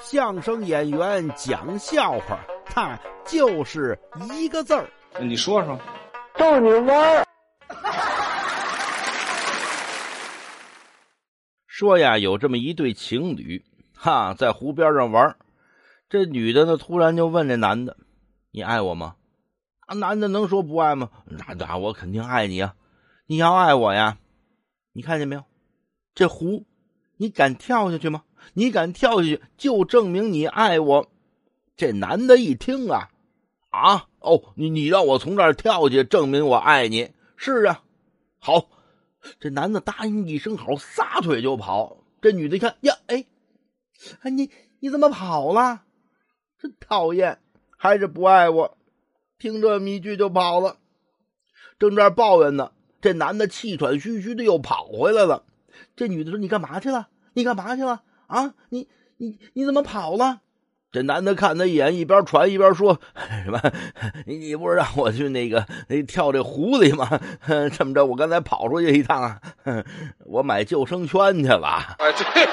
相声演员讲笑话，他就是一个字儿。你说说，逗你玩儿。说呀，有这么一对情侣，哈，在湖边上玩。这女的呢，突然就问这男的：“你爱我吗？”啊，男的能说不爱吗？那那我肯定爱你啊！你要爱我呀，你看见没有？这湖，你敢跳下去吗？你敢跳下去，就证明你爱我。这男的一听啊，啊，哦，你你让我从这儿跳下去，证明我爱你？是啊，好。这男的答应一声好，撒腿就跑。这女的一看呀，哎，哎，你你怎么跑了？真讨厌，还是不爱我？听这么一句就跑了。正这抱怨呢，这男的气喘吁吁的又跑回来了。这女的说：“你干嘛去了？你干嘛去了？啊，你你你怎么跑了？”这男的看他一眼，一边传一边说：“ 什么？你你不是让我去那个跳这湖里吗？这么着，我刚才跑出去一趟，我买救生圈去了。”啊，对。